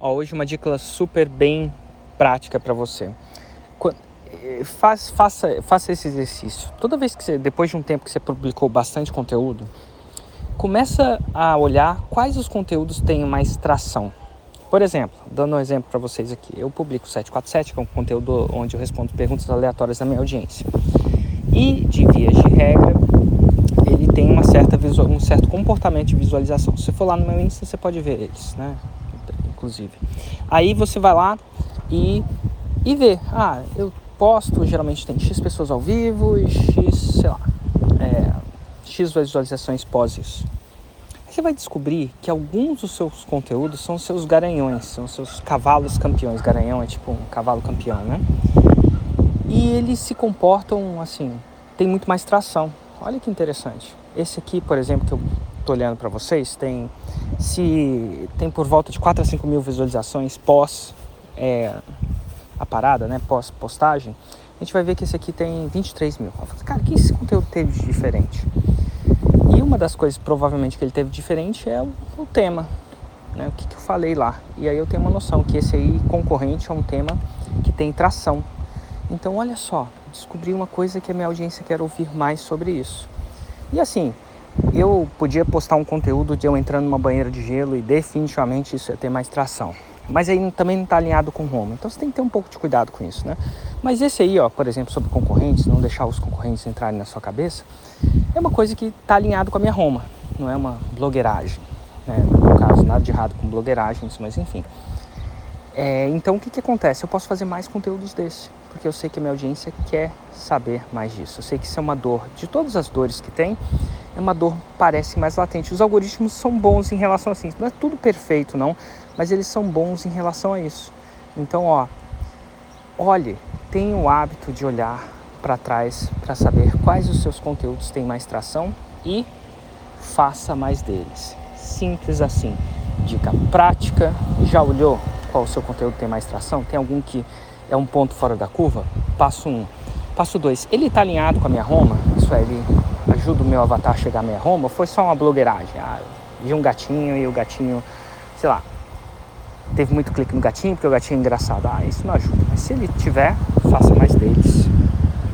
Ó, hoje uma dica super bem prática para você. Eh, faz, faça, faça esse exercício. Toda vez que você, depois de um tempo que você publicou bastante conteúdo, começa a olhar quais os conteúdos têm mais tração. Por exemplo, dando um exemplo para vocês aqui, eu publico 747, que é um conteúdo onde eu respondo perguntas aleatórias da minha audiência. E, de vias de regra, ele tem uma certa um certo comportamento de visualização. Se for lá no meu Insta, você pode ver eles, né? Inclusive. Aí você vai lá e, e vê, ah, eu posto, geralmente tem X pessoas ao vivo e X, sei lá, é, X visualizações pós isso. Aí você vai descobrir que alguns dos seus conteúdos são seus garanhões, são seus cavalos campeões. Garanhão é tipo um cavalo campeão, né? E eles se comportam assim, tem muito mais tração. Olha que interessante. Esse aqui, por exemplo, que eu tô olhando para vocês, tem se tem por volta de 4 a 5 mil visualizações pós é, a parada, né, pós postagem, a gente vai ver que esse aqui tem 23 mil. Cara, que esse conteúdo teve de diferente? E uma das coisas provavelmente que ele teve diferente é o, o tema, né, o que, que eu falei lá. E aí eu tenho uma noção que esse aí concorrente é um tema que tem tração. Então olha só, descobri uma coisa que a minha audiência quer ouvir mais sobre isso. E assim, eu podia postar um conteúdo de eu entrando numa banheira de gelo e definitivamente isso ia ter mais tração. Mas aí também não está alinhado com Roma. Então você tem que ter um pouco de cuidado com isso, né? Mas esse aí, ó, por exemplo, sobre concorrentes, não deixar os concorrentes entrarem na sua cabeça, é uma coisa que está alinhado com a minha Roma. Não é uma blogueiragem, né? No caso, nada de errado com blogueiragens, mas enfim. É, então o que, que acontece? Eu posso fazer mais conteúdos desse, porque eu sei que a minha audiência quer saber mais disso. Eu sei que isso é uma dor de todas as dores que tem, uma dor parece mais latente. Os algoritmos são bons em relação a isso. Não é tudo perfeito, não, mas eles são bons em relação a isso. Então, ó, olhe, tenha o hábito de olhar para trás para saber quais os seus conteúdos têm mais tração e faça mais deles. Simples assim. Dica prática. Já olhou qual o seu conteúdo tem mais tração? Tem algum que é um ponto fora da curva? Passo 1. Um. Passo 2. Ele está alinhado com a minha Roma? Isso é, ele ajuda o meu avatar a chegar minha Roma? Foi só uma blogueiragem? Ah, vi um gatinho e o gatinho, sei lá, teve muito clique no gatinho porque o gatinho é engraçado. Ah, isso não ajuda. Mas se ele tiver, faça mais deles.